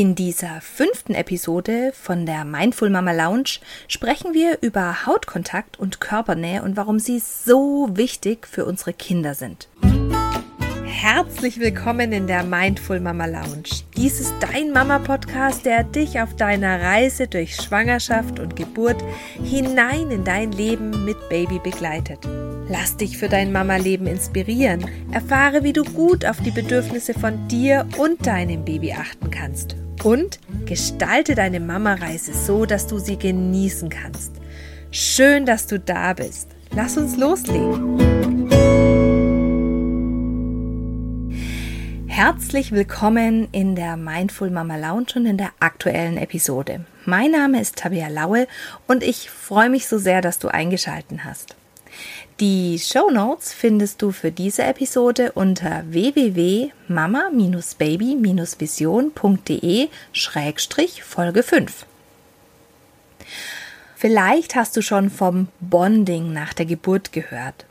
In dieser fünften Episode von der Mindful Mama Lounge sprechen wir über Hautkontakt und Körpernähe und warum sie so wichtig für unsere Kinder sind. Herzlich willkommen in der Mindful Mama Lounge. Dies ist dein Mama-Podcast, der dich auf deiner Reise durch Schwangerschaft und Geburt hinein in dein Leben mit Baby begleitet. Lass dich für dein Mama-Leben inspirieren. Erfahre, wie du gut auf die Bedürfnisse von dir und deinem Baby achten kannst. Und gestalte deine Mama-Reise so, dass du sie genießen kannst. Schön, dass du da bist. Lass uns loslegen. Herzlich willkommen in der Mindful Mama Lounge und in der aktuellen Episode. Mein Name ist Tabea Laue und ich freue mich so sehr, dass du eingeschalten hast. Die Show Notes findest du für diese Episode unter www.mama-baby-vision.de Folge 5. Vielleicht hast du schon vom Bonding nach der Geburt gehört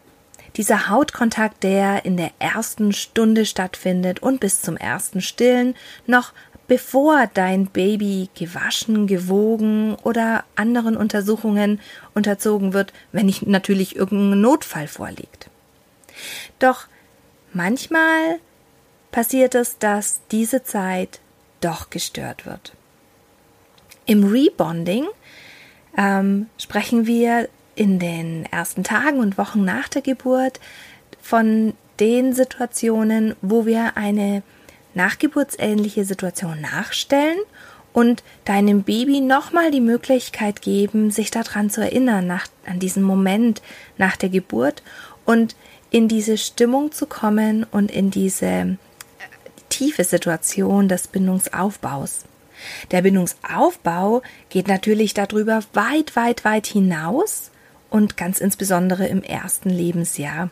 dieser Hautkontakt, der in der ersten Stunde stattfindet und bis zum ersten Stillen, noch bevor dein Baby gewaschen, gewogen oder anderen Untersuchungen unterzogen wird, wenn nicht natürlich irgendein Notfall vorliegt. Doch manchmal passiert es, dass diese Zeit doch gestört wird. Im Rebonding ähm, sprechen wir in den ersten Tagen und Wochen nach der Geburt von den Situationen, wo wir eine nachgeburtsähnliche Situation nachstellen und deinem Baby nochmal die Möglichkeit geben, sich daran zu erinnern, nach, an diesen Moment nach der Geburt und in diese Stimmung zu kommen und in diese äh, tiefe Situation des Bindungsaufbaus. Der Bindungsaufbau geht natürlich darüber weit, weit, weit hinaus und ganz insbesondere im ersten Lebensjahr.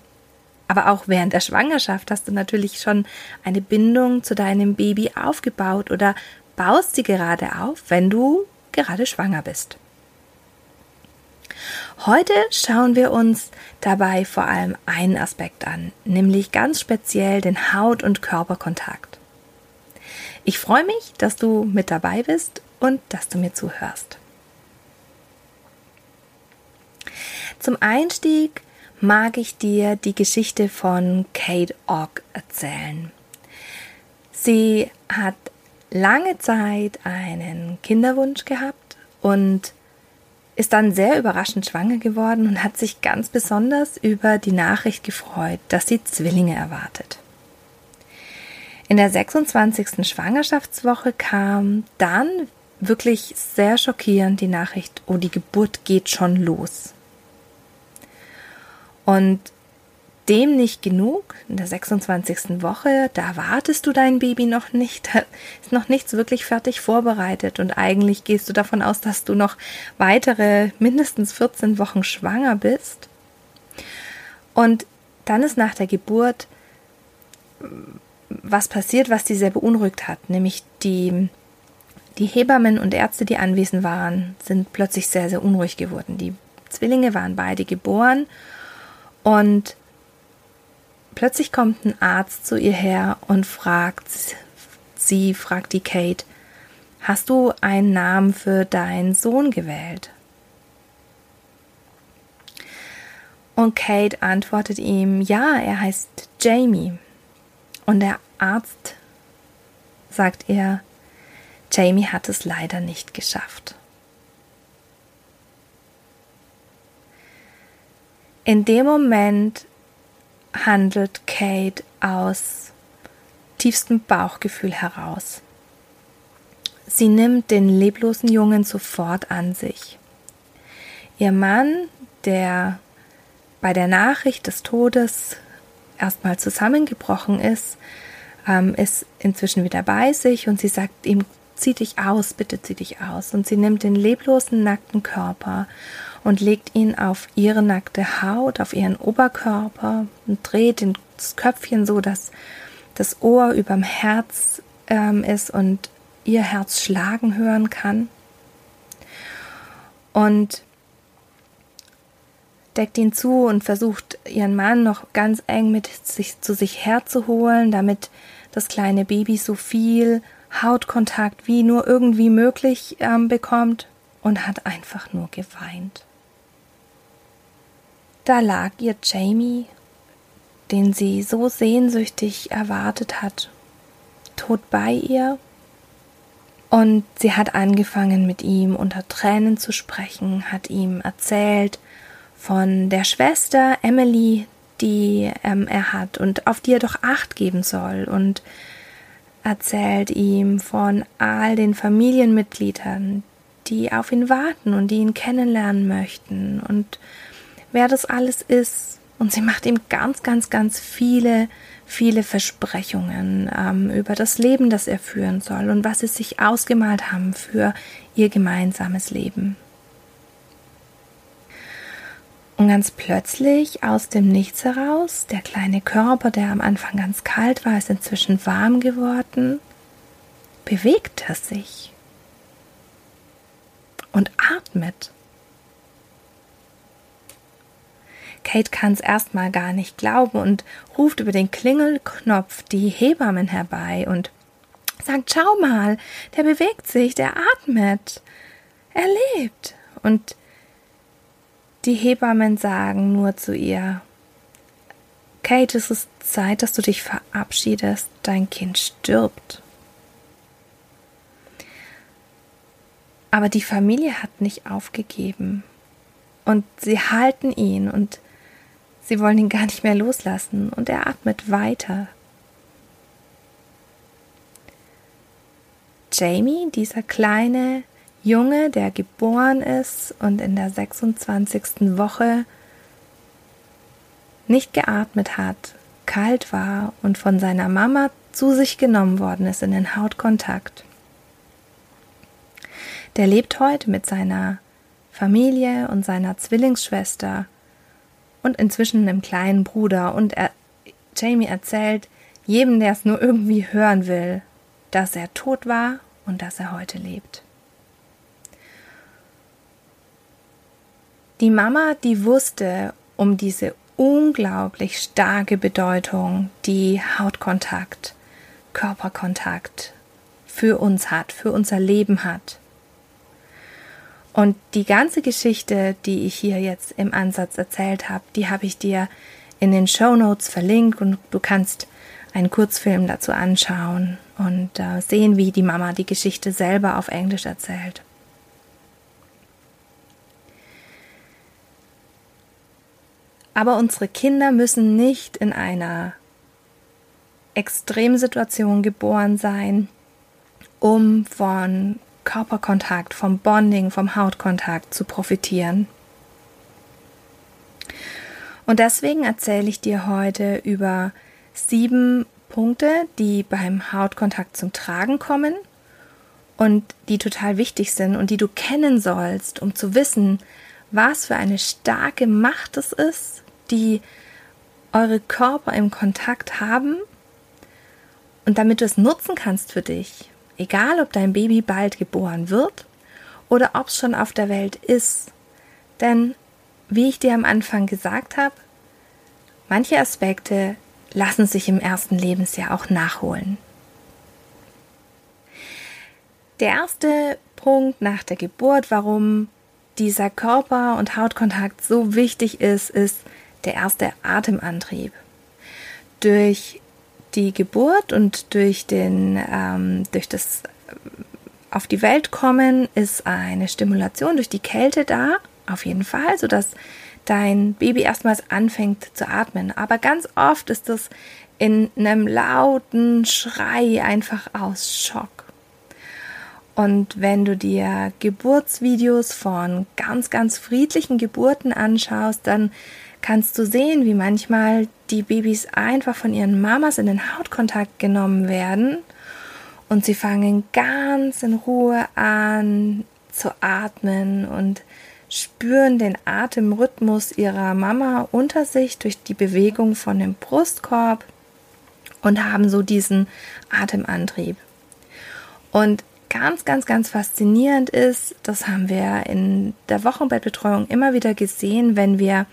Aber auch während der Schwangerschaft hast du natürlich schon eine Bindung zu deinem Baby aufgebaut oder baust sie gerade auf, wenn du gerade schwanger bist. Heute schauen wir uns dabei vor allem einen Aspekt an, nämlich ganz speziell den Haut- und Körperkontakt. Ich freue mich, dass du mit dabei bist und dass du mir zuhörst. Zum Einstieg mag ich dir die Geschichte von Kate Ogg erzählen. Sie hat lange Zeit einen Kinderwunsch gehabt und ist dann sehr überraschend schwanger geworden und hat sich ganz besonders über die Nachricht gefreut, dass sie Zwillinge erwartet. In der 26. Schwangerschaftswoche kam dann wirklich sehr schockierend die Nachricht, oh, die Geburt geht schon los. Und dem nicht genug, in der 26. Woche, da wartest du dein Baby noch nicht, da ist noch nichts wirklich fertig vorbereitet und eigentlich gehst du davon aus, dass du noch weitere mindestens 14 Wochen schwanger bist. Und dann ist nach der Geburt was passiert, was die sehr beunruhigt hat, nämlich die, die Hebammen und Ärzte, die anwesend waren, sind plötzlich sehr, sehr unruhig geworden. Die Zwillinge waren beide geboren und plötzlich kommt ein Arzt zu ihr her und fragt sie, fragt die Kate, hast du einen Namen für deinen Sohn gewählt? Und Kate antwortet ihm, ja, er heißt Jamie. Und der Arzt sagt ihr, Jamie hat es leider nicht geschafft. In dem Moment handelt Kate aus tiefstem Bauchgefühl heraus. Sie nimmt den leblosen Jungen sofort an sich. Ihr Mann, der bei der Nachricht des Todes erstmal zusammengebrochen ist, ähm, ist inzwischen wieder bei sich und sie sagt ihm, zieh dich aus, bitte zieh dich aus. Und sie nimmt den leblosen, nackten Körper und legt ihn auf ihre nackte Haut, auf ihren Oberkörper und dreht das Köpfchen so, dass das Ohr überm Herz ähm, ist und ihr Herz schlagen hören kann. Und deckt ihn zu und versucht ihren Mann noch ganz eng mit sich zu sich herzuholen, damit das kleine Baby so viel Hautkontakt wie nur irgendwie möglich ähm, bekommt und hat einfach nur geweint. Da lag ihr Jamie, den sie so sehnsüchtig erwartet hat, tot bei ihr. Und sie hat angefangen mit ihm unter Tränen zu sprechen, hat ihm erzählt von der Schwester Emily, die ähm, er hat und auf die er doch acht geben soll und erzählt ihm von all den Familienmitgliedern, die auf ihn warten und die ihn kennenlernen möchten und wer das alles ist. Und sie macht ihm ganz, ganz, ganz viele viele Versprechungen ähm, über das Leben, das er führen soll und was sie sich ausgemalt haben für ihr gemeinsames Leben. Und ganz plötzlich aus dem Nichts heraus, der kleine Körper, der am Anfang ganz kalt war, ist inzwischen warm geworden, bewegt er sich und atmet. Kate kann es erstmal gar nicht glauben und ruft über den Klingelknopf die Hebammen herbei und sagt, schau mal, der bewegt sich, der atmet, er lebt. Und die Hebammen sagen nur zu ihr, Kate, es ist Zeit, dass du dich verabschiedest, dein Kind stirbt. Aber die Familie hat nicht aufgegeben und sie halten ihn und Sie wollen ihn gar nicht mehr loslassen und er atmet weiter. Jamie, dieser kleine Junge, der geboren ist und in der 26. Woche nicht geatmet hat, kalt war und von seiner Mama zu sich genommen worden ist in den Hautkontakt. Der lebt heute mit seiner Familie und seiner Zwillingsschwester und inzwischen einem kleinen Bruder. Und er, Jamie erzählt jedem, der es nur irgendwie hören will, dass er tot war und dass er heute lebt. Die Mama, die wusste um diese unglaublich starke Bedeutung, die Hautkontakt, Körperkontakt für uns hat, für unser Leben hat. Und die ganze Geschichte, die ich hier jetzt im Ansatz erzählt habe, die habe ich dir in den Show Notes verlinkt und du kannst einen Kurzfilm dazu anschauen und äh, sehen, wie die Mama die Geschichte selber auf Englisch erzählt. Aber unsere Kinder müssen nicht in einer Extremsituation geboren sein, um von Körperkontakt, vom Bonding, vom Hautkontakt zu profitieren. Und deswegen erzähle ich dir heute über sieben Punkte, die beim Hautkontakt zum Tragen kommen und die total wichtig sind und die du kennen sollst, um zu wissen, was für eine starke Macht es ist, die eure Körper im Kontakt haben und damit du es nutzen kannst für dich egal ob dein Baby bald geboren wird oder ob es schon auf der Welt ist. Denn, wie ich dir am Anfang gesagt habe, manche Aspekte lassen sich im ersten Lebensjahr auch nachholen. Der erste Punkt nach der Geburt, warum dieser Körper- und Hautkontakt so wichtig ist, ist der erste Atemantrieb. Durch die Geburt und durch den, ähm, durch das auf die Welt kommen ist eine Stimulation durch die Kälte da, auf jeden Fall, sodass dein Baby erstmals anfängt zu atmen. Aber ganz oft ist das in einem lauten Schrei einfach aus Schock. Und wenn du dir Geburtsvideos von ganz, ganz friedlichen Geburten anschaust, dann kannst du sehen, wie manchmal die Babys einfach von ihren Mamas in den Hautkontakt genommen werden und sie fangen ganz in Ruhe an zu atmen und spüren den Atemrhythmus ihrer Mama unter sich durch die Bewegung von dem Brustkorb und haben so diesen Atemantrieb. Und ganz, ganz, ganz faszinierend ist, das haben wir in der Wochenbettbetreuung immer wieder gesehen, wenn wir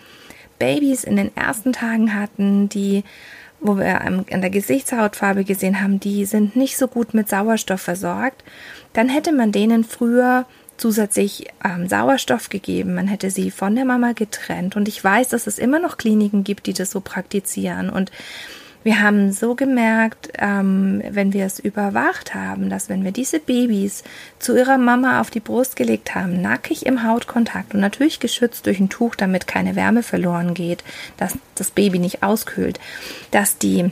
Babys in den ersten Tagen hatten, die wo wir an der Gesichtshautfarbe gesehen haben, die sind nicht so gut mit Sauerstoff versorgt, dann hätte man denen früher zusätzlich ähm, Sauerstoff gegeben, man hätte sie von der Mama getrennt. Und ich weiß, dass es immer noch Kliniken gibt, die das so praktizieren. Und wir haben so gemerkt, ähm, wenn wir es überwacht haben, dass wenn wir diese Babys zu ihrer Mama auf die Brust gelegt haben, nackig im Hautkontakt und natürlich geschützt durch ein Tuch, damit keine Wärme verloren geht, dass das Baby nicht auskühlt, dass die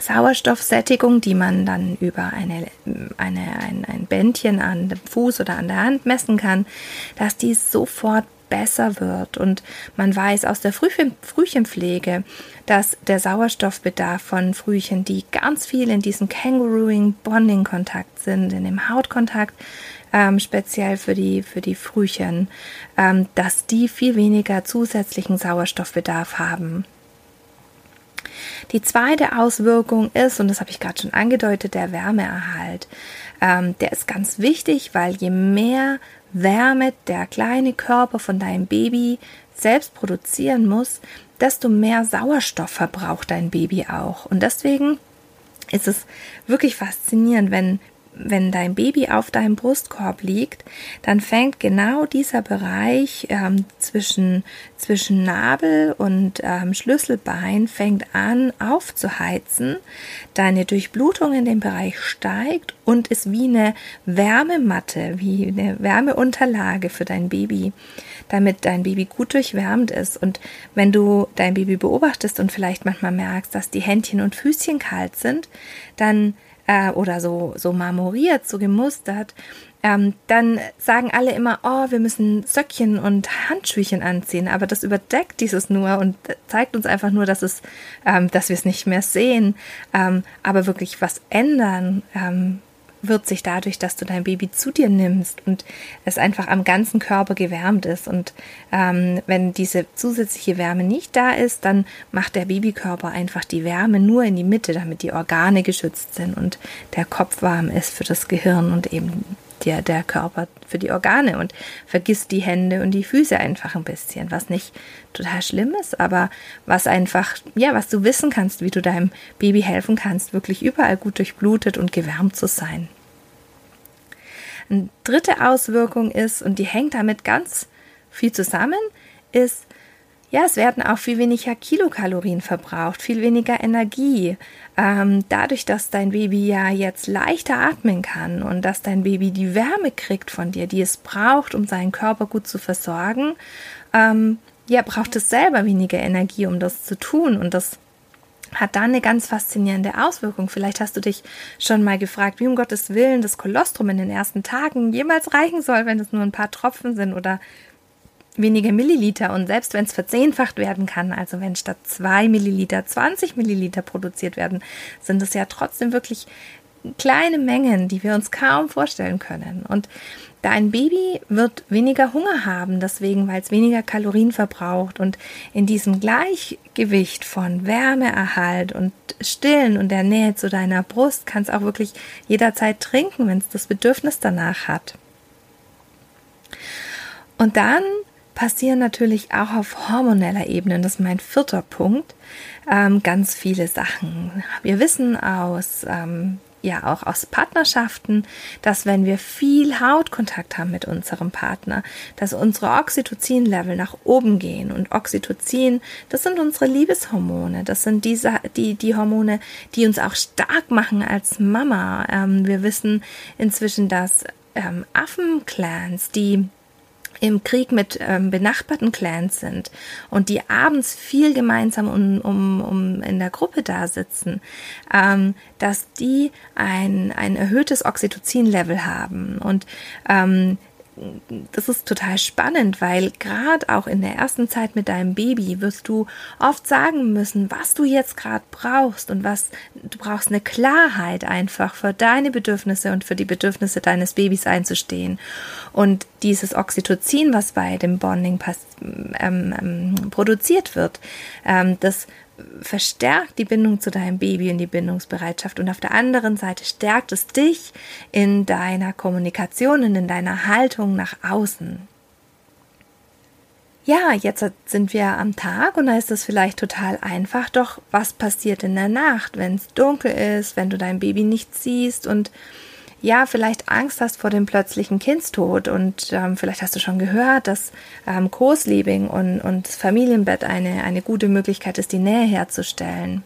Sauerstoffsättigung, die man dann über eine, eine, ein, ein Bändchen an dem Fuß oder an der Hand messen kann, dass die sofort besser wird. Und man weiß aus der Frühchen, Frühchenpflege, dass der Sauerstoffbedarf von Frühchen, die ganz viel in diesem Kangarooing Bonding Kontakt sind, in dem Hautkontakt, ähm, speziell für die, für die Frühchen, ähm, dass die viel weniger zusätzlichen Sauerstoffbedarf haben. Die zweite Auswirkung ist, und das habe ich gerade schon angedeutet, der Wärmeerhalt. Ähm, der ist ganz wichtig, weil je mehr Wärme der kleine Körper von deinem Baby selbst produzieren muss, desto mehr Sauerstoff verbraucht dein Baby auch. Und deswegen ist es wirklich faszinierend, wenn wenn dein Baby auf deinem Brustkorb liegt, dann fängt genau dieser Bereich ähm, zwischen, zwischen Nabel und ähm, Schlüsselbein fängt an aufzuheizen. Deine Durchblutung in dem Bereich steigt und ist wie eine Wärmematte, wie eine Wärmeunterlage für dein Baby, damit dein Baby gut durchwärmt ist. Und wenn du dein Baby beobachtest und vielleicht manchmal merkst, dass die Händchen und Füßchen kalt sind, dann äh, oder so, so marmoriert, so gemustert, ähm, dann sagen alle immer, oh, wir müssen Söckchen und Handschüchen anziehen, aber das überdeckt dieses nur und zeigt uns einfach nur, dass es, ähm, dass wir es nicht mehr sehen, ähm, aber wirklich was ändern, ähm, wird sich dadurch, dass du dein Baby zu dir nimmst und es einfach am ganzen Körper gewärmt ist. Und ähm, wenn diese zusätzliche Wärme nicht da ist, dann macht der Babykörper einfach die Wärme nur in die Mitte, damit die Organe geschützt sind und der Kopf warm ist für das Gehirn und eben der, der Körper für die Organe und vergisst die Hände und die Füße einfach ein bisschen, was nicht total schlimm ist, aber was einfach, ja, was du wissen kannst, wie du deinem Baby helfen kannst, wirklich überall gut durchblutet und gewärmt zu sein. Eine dritte Auswirkung ist, und die hängt damit ganz viel zusammen, ist, ja, es werden auch viel weniger Kilokalorien verbraucht, viel weniger Energie. Ähm, dadurch, dass dein Baby ja jetzt leichter atmen kann und dass dein Baby die Wärme kriegt von dir, die es braucht, um seinen Körper gut zu versorgen, ähm, ja, braucht es selber weniger Energie, um das zu tun. Und das hat dann eine ganz faszinierende Auswirkung. Vielleicht hast du dich schon mal gefragt, wie um Gottes Willen das Kolostrum in den ersten Tagen jemals reichen soll, wenn es nur ein paar Tropfen sind oder wenige Milliliter. Und selbst wenn es verzehnfacht werden kann, also wenn statt zwei Milliliter 20 Milliliter produziert werden, sind es ja trotzdem wirklich kleine Mengen, die wir uns kaum vorstellen können. Und Dein Baby wird weniger Hunger haben, deswegen, weil es weniger Kalorien verbraucht. Und in diesem Gleichgewicht von Wärmeerhalt und Stillen und der Nähe zu deiner Brust kann es auch wirklich jederzeit trinken, wenn es das Bedürfnis danach hat. Und dann passieren natürlich auch auf hormoneller Ebene, das ist mein vierter Punkt, ähm, ganz viele Sachen. Wir wissen aus ähm, ja auch aus Partnerschaften, dass wenn wir viel Hautkontakt haben mit unserem Partner, dass unsere Oxytocin-Level nach oben gehen. Und Oxytocin, das sind unsere Liebeshormone. Das sind diese, die, die Hormone, die uns auch stark machen als Mama. Ähm, wir wissen inzwischen, dass ähm, Affenclans, die im Krieg mit ähm, benachbarten Clans sind und die abends viel gemeinsam um, um, um in der Gruppe da sitzen, ähm, dass die ein, ein erhöhtes Oxytocin-Level haben. Und ähm, das ist total spannend, weil gerade auch in der ersten Zeit mit deinem Baby wirst du oft sagen müssen, was du jetzt gerade brauchst und was du brauchst eine Klarheit einfach für deine Bedürfnisse und für die Bedürfnisse deines Babys einzustehen. Und dieses Oxytocin, was bei dem Bonding ähm, ähm, produziert wird, ähm, das verstärkt die Bindung zu deinem Baby und die Bindungsbereitschaft und auf der anderen Seite stärkt es dich in deiner Kommunikation und in deiner Haltung nach außen. ja, jetzt sind wir am Tag und da ist es vielleicht total einfach. Doch was passiert in der Nacht, wenn es dunkel ist, wenn du dein Baby nicht siehst und ja, vielleicht Angst hast vor dem plötzlichen Kindstod und ähm, vielleicht hast du schon gehört, dass ähm, Co-Sleeping und, und das Familienbett eine, eine gute Möglichkeit ist, die Nähe herzustellen.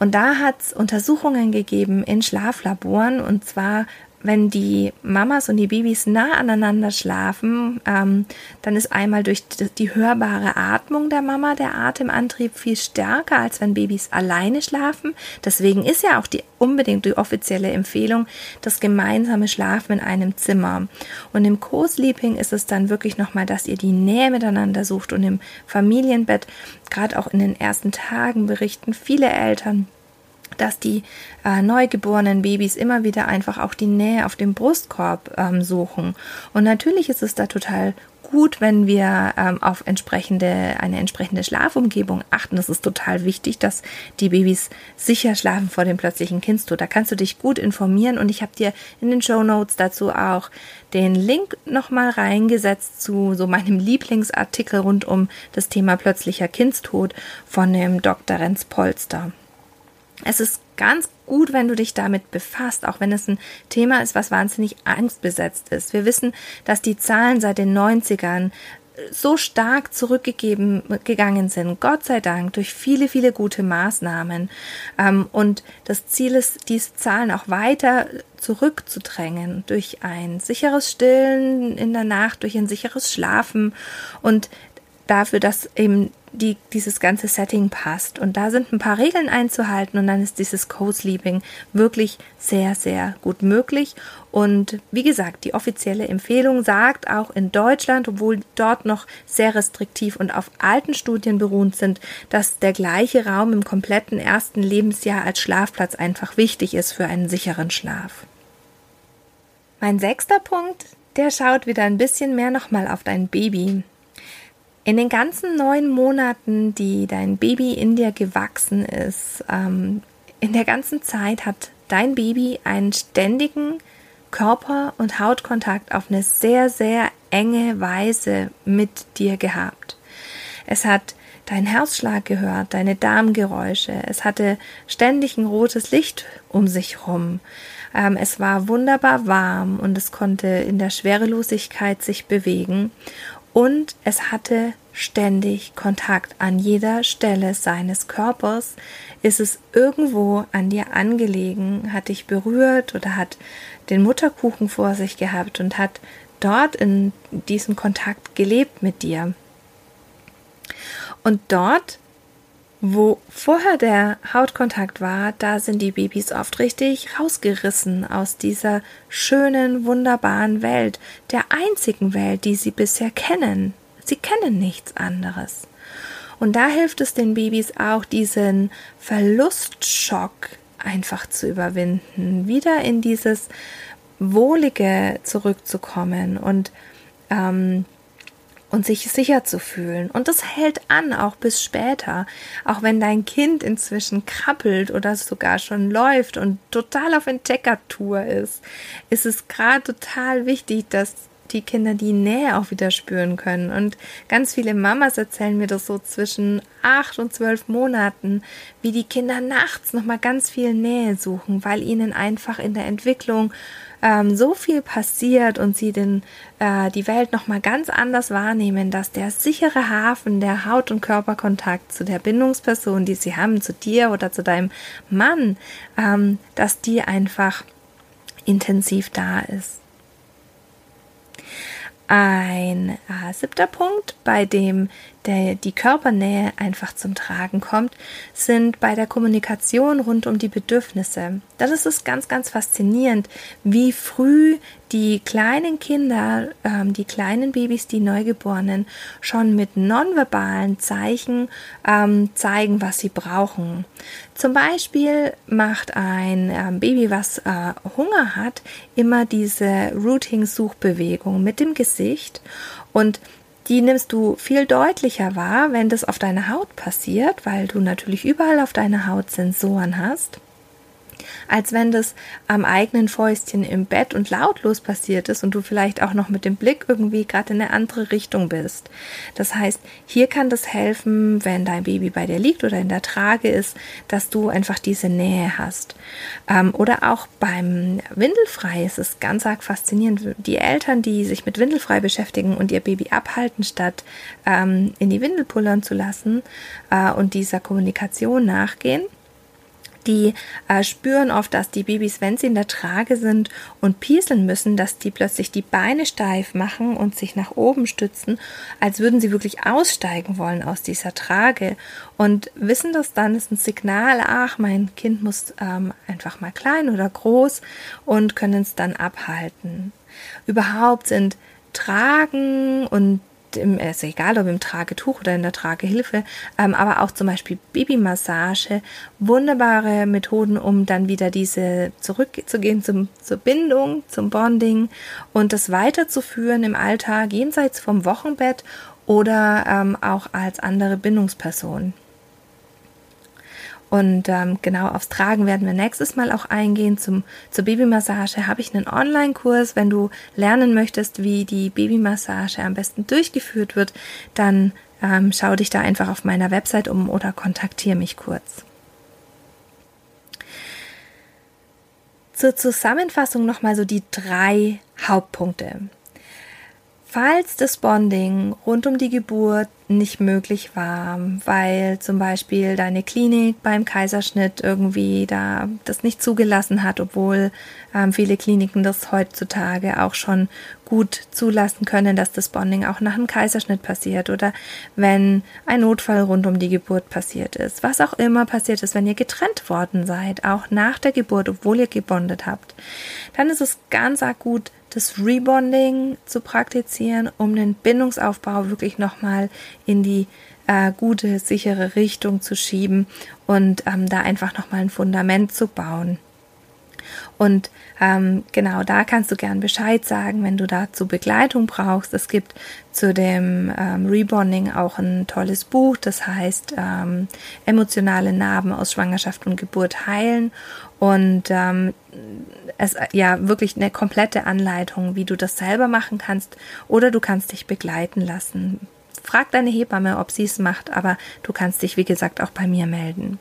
Und da hat es Untersuchungen gegeben in Schlaflaboren und zwar wenn die Mamas und die Babys nah aneinander schlafen, ähm, dann ist einmal durch die hörbare Atmung der Mama der Atemantrieb viel stärker, als wenn Babys alleine schlafen. Deswegen ist ja auch die unbedingt die offizielle Empfehlung, das gemeinsame Schlafen in einem Zimmer. Und im Co-Sleeping ist es dann wirklich nochmal, dass ihr die Nähe miteinander sucht und im Familienbett, gerade auch in den ersten Tagen berichten viele Eltern, dass die äh, neugeborenen Babys immer wieder einfach auch die Nähe auf dem Brustkorb ähm, suchen. Und natürlich ist es da total gut, wenn wir ähm, auf entsprechende, eine entsprechende Schlafumgebung achten. Das ist total wichtig, dass die Babys sicher schlafen vor dem plötzlichen Kindstod. Da kannst du dich gut informieren und ich habe dir in den Show Notes dazu auch den Link nochmal reingesetzt zu so meinem Lieblingsartikel rund um das Thema plötzlicher Kindstod von dem Dr. Renz Polster. Es ist ganz gut, wenn du dich damit befasst, auch wenn es ein Thema ist, was wahnsinnig angstbesetzt ist. Wir wissen, dass die Zahlen seit den 90ern so stark zurückgegeben gegangen sind, Gott sei Dank, durch viele, viele gute Maßnahmen. Ähm, und das Ziel ist, diese Zahlen auch weiter zurückzudrängen durch ein sicheres Stillen in der Nacht, durch ein sicheres Schlafen und dafür, dass eben die, dieses ganze Setting passt. Und da sind ein paar Regeln einzuhalten und dann ist dieses Co-Sleeping wirklich sehr, sehr gut möglich. Und wie gesagt, die offizielle Empfehlung sagt auch in Deutschland, obwohl dort noch sehr restriktiv und auf alten Studien beruht sind, dass der gleiche Raum im kompletten ersten Lebensjahr als Schlafplatz einfach wichtig ist für einen sicheren Schlaf. Mein sechster Punkt, der schaut wieder ein bisschen mehr nochmal auf dein Baby. In den ganzen neun Monaten, die dein Baby in dir gewachsen ist, ähm, in der ganzen Zeit hat dein Baby einen ständigen Körper- und Hautkontakt auf eine sehr, sehr enge Weise mit dir gehabt. Es hat dein Herzschlag gehört, deine Darmgeräusche. Es hatte ständig ein rotes Licht um sich rum. Ähm, es war wunderbar warm und es konnte in der Schwerelosigkeit sich bewegen und es hatte ständig Kontakt an jeder Stelle seines Körpers. Ist es irgendwo an dir angelegen, hat dich berührt oder hat den Mutterkuchen vor sich gehabt und hat dort in diesem Kontakt gelebt mit dir. Und dort wo vorher der Hautkontakt war, da sind die Babys oft richtig rausgerissen aus dieser schönen, wunderbaren Welt, der einzigen Welt, die sie bisher kennen. Sie kennen nichts anderes. Und da hilft es den Babys auch, diesen Verlustschock einfach zu überwinden, wieder in dieses Wohlige zurückzukommen und ähm, und sich sicher zu fühlen. Und das hält an, auch bis später. Auch wenn dein Kind inzwischen krabbelt oder sogar schon läuft und total auf Entdeckertour ist, ist es gerade total wichtig, dass die Kinder die Nähe auch wieder spüren können. Und ganz viele Mamas erzählen mir das so zwischen acht und zwölf Monaten, wie die Kinder nachts nochmal ganz viel Nähe suchen, weil ihnen einfach in der Entwicklung ähm, so viel passiert und sie den, äh, die Welt nochmal ganz anders wahrnehmen, dass der sichere Hafen, der Haut- und Körperkontakt zu der Bindungsperson, die sie haben, zu dir oder zu deinem Mann, ähm, dass die einfach intensiv da ist. Ein äh, siebter Punkt, bei dem der, die Körpernähe einfach zum Tragen kommt, sind bei der Kommunikation rund um die Bedürfnisse. Das ist es ganz, ganz faszinierend, wie früh die kleinen Kinder, ähm, die kleinen Babys, die Neugeborenen, schon mit nonverbalen Zeichen ähm, zeigen, was sie brauchen. Zum Beispiel macht ein ähm, Baby, was äh, Hunger hat, immer diese Routing-Suchbewegung mit dem Gesicht und die nimmst du viel deutlicher wahr, wenn das auf deiner Haut passiert, weil du natürlich überall auf deiner Haut Sensoren hast. Als wenn das am eigenen Fäustchen im Bett und lautlos passiert ist und du vielleicht auch noch mit dem Blick irgendwie gerade in eine andere Richtung bist. Das heißt, hier kann das helfen, wenn dein Baby bei dir liegt oder in der Trage ist, dass du einfach diese Nähe hast. Ähm, oder auch beim Windelfrei ist es ganz arg faszinierend. Die Eltern, die sich mit Windelfrei beschäftigen und ihr Baby abhalten, statt ähm, in die Windel pullern zu lassen äh, und dieser Kommunikation nachgehen, die äh, spüren oft, dass die Babys, wenn sie in der Trage sind und pieseln müssen, dass die plötzlich die Beine steif machen und sich nach oben stützen, als würden sie wirklich aussteigen wollen aus dieser Trage. Und wissen das dann ist ein Signal, ach, mein Kind muss ähm, einfach mal klein oder groß und können es dann abhalten. Überhaupt sind Tragen und im, ist egal ob im Tragetuch oder in der Tragehilfe, ähm, aber auch zum Beispiel Babymassage, wunderbare Methoden, um dann wieder diese zurückzugehen zum, zur Bindung, zum Bonding und das weiterzuführen im Alltag jenseits vom Wochenbett oder ähm, auch als andere Bindungsperson. Und ähm, genau aufs Tragen werden wir nächstes Mal auch eingehen. Zum, zur Babymassage habe ich einen Online-Kurs. Wenn du lernen möchtest, wie die Babymassage am besten durchgeführt wird, dann ähm, schau dich da einfach auf meiner Website um oder kontaktiere mich kurz. Zur Zusammenfassung nochmal so die drei Hauptpunkte. Falls das Bonding rund um die Geburt nicht möglich war, weil zum Beispiel deine Klinik beim Kaiserschnitt irgendwie da das nicht zugelassen hat, obwohl ähm, viele Kliniken das heutzutage auch schon gut zulassen können, dass das Bonding auch nach einem Kaiserschnitt passiert oder wenn ein Notfall rund um die Geburt passiert ist, was auch immer passiert ist, wenn ihr getrennt worden seid, auch nach der Geburt, obwohl ihr gebondet habt, dann ist es ganz arg gut, das Rebonding zu praktizieren, um den Bindungsaufbau wirklich nochmal in die äh, gute, sichere Richtung zu schieben und ähm, da einfach nochmal ein Fundament zu bauen. Und ähm, genau da kannst du gern Bescheid sagen, wenn du dazu Begleitung brauchst. Es gibt zu dem ähm, Rebonding auch ein tolles Buch, das heißt ähm, Emotionale Narben aus Schwangerschaft und Geburt heilen. Und ähm, es ja wirklich eine komplette Anleitung, wie du das selber machen kannst oder du kannst dich begleiten lassen. Frag deine Hebamme, ob sie es macht, aber du kannst dich, wie gesagt, auch bei mir melden.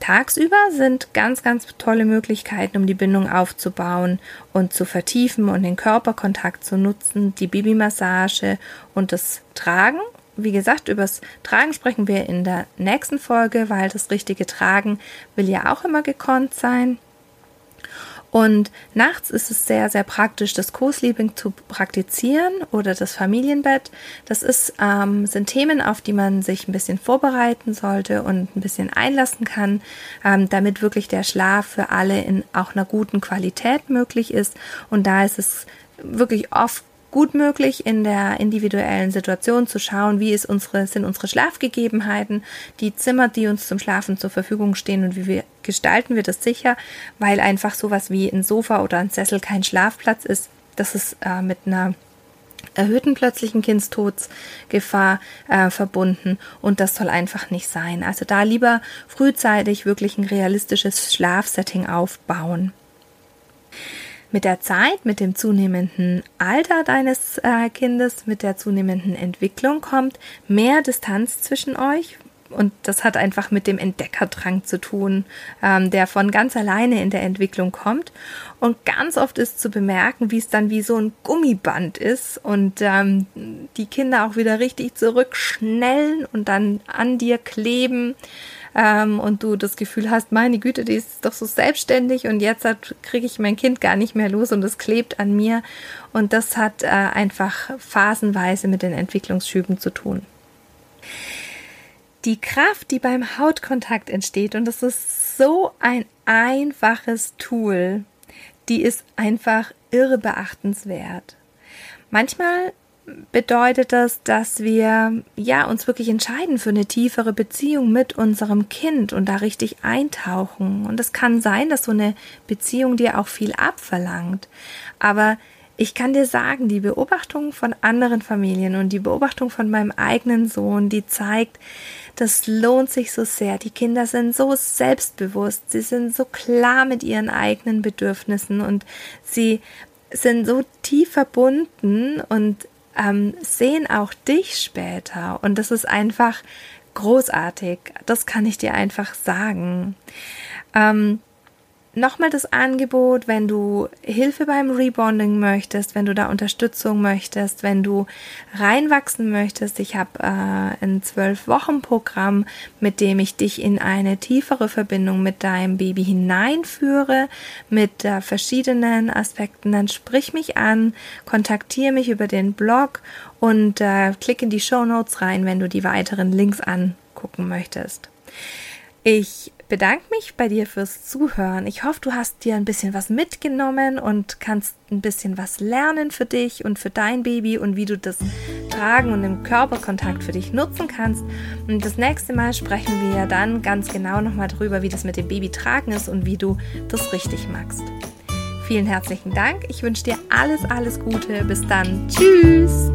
Tagsüber sind ganz, ganz tolle Möglichkeiten, um die Bindung aufzubauen und zu vertiefen und den Körperkontakt zu nutzen, die Babymassage und das Tragen. Wie gesagt, übers Tragen sprechen wir in der nächsten Folge, weil das richtige Tragen will ja auch immer gekonnt sein. Und nachts ist es sehr, sehr praktisch, das Co-Sleeping zu praktizieren oder das Familienbett. Das ist, ähm, sind Themen, auf die man sich ein bisschen vorbereiten sollte und ein bisschen einlassen kann, ähm, damit wirklich der Schlaf für alle in auch einer guten Qualität möglich ist. Und da ist es wirklich oft gut möglich, in der individuellen Situation zu schauen, wie ist unsere, sind unsere Schlafgegebenheiten, die Zimmer, die uns zum Schlafen zur Verfügung stehen und wie wir, gestalten wir das sicher, weil einfach sowas wie ein Sofa oder ein Sessel kein Schlafplatz ist. Das ist äh, mit einer erhöhten plötzlichen Kindstodsgefahr äh, verbunden und das soll einfach nicht sein. Also da lieber frühzeitig wirklich ein realistisches Schlafsetting aufbauen. Mit der Zeit, mit dem zunehmenden Alter deines äh, Kindes, mit der zunehmenden Entwicklung kommt mehr Distanz zwischen euch, und das hat einfach mit dem Entdeckerdrang zu tun, ähm, der von ganz alleine in der Entwicklung kommt. Und ganz oft ist zu bemerken, wie es dann wie so ein Gummiband ist und ähm, die Kinder auch wieder richtig zurückschnellen und dann an dir kleben ähm, und du das Gefühl hast, meine Güte, die ist doch so selbstständig und jetzt kriege ich mein Kind gar nicht mehr los und es klebt an mir. Und das hat äh, einfach phasenweise mit den Entwicklungsschüben zu tun. Die Kraft, die beim Hautkontakt entsteht, und das ist so ein einfaches Tool, die ist einfach irre beachtenswert. Manchmal bedeutet das, dass wir ja uns wirklich entscheiden für eine tiefere Beziehung mit unserem Kind und da richtig eintauchen. Und es kann sein, dass so eine Beziehung dir auch viel abverlangt. Aber ich kann dir sagen, die Beobachtung von anderen Familien und die Beobachtung von meinem eigenen Sohn, die zeigt, das lohnt sich so sehr. Die Kinder sind so selbstbewusst, sie sind so klar mit ihren eigenen Bedürfnissen und sie sind so tief verbunden und ähm, sehen auch dich später. Und das ist einfach großartig. Das kann ich dir einfach sagen. Ähm, nochmal das Angebot, wenn du Hilfe beim Rebonding möchtest, wenn du da Unterstützung möchtest, wenn du reinwachsen möchtest. Ich habe äh, ein zwölf Wochen Programm, mit dem ich dich in eine tiefere Verbindung mit deinem Baby hineinführe, mit äh, verschiedenen Aspekten. Dann sprich mich an, kontaktiere mich über den Blog und äh, klick in die Show Notes rein, wenn du die weiteren Links angucken möchtest. Ich bedanke mich bei dir fürs Zuhören. Ich hoffe, du hast dir ein bisschen was mitgenommen und kannst ein bisschen was lernen für dich und für dein Baby und wie du das Tragen und den Körperkontakt für dich nutzen kannst. Und das nächste Mal sprechen wir dann ganz genau nochmal drüber, wie das mit dem Baby tragen ist und wie du das richtig magst. Vielen herzlichen Dank. Ich wünsche dir alles, alles Gute. Bis dann. Tschüss.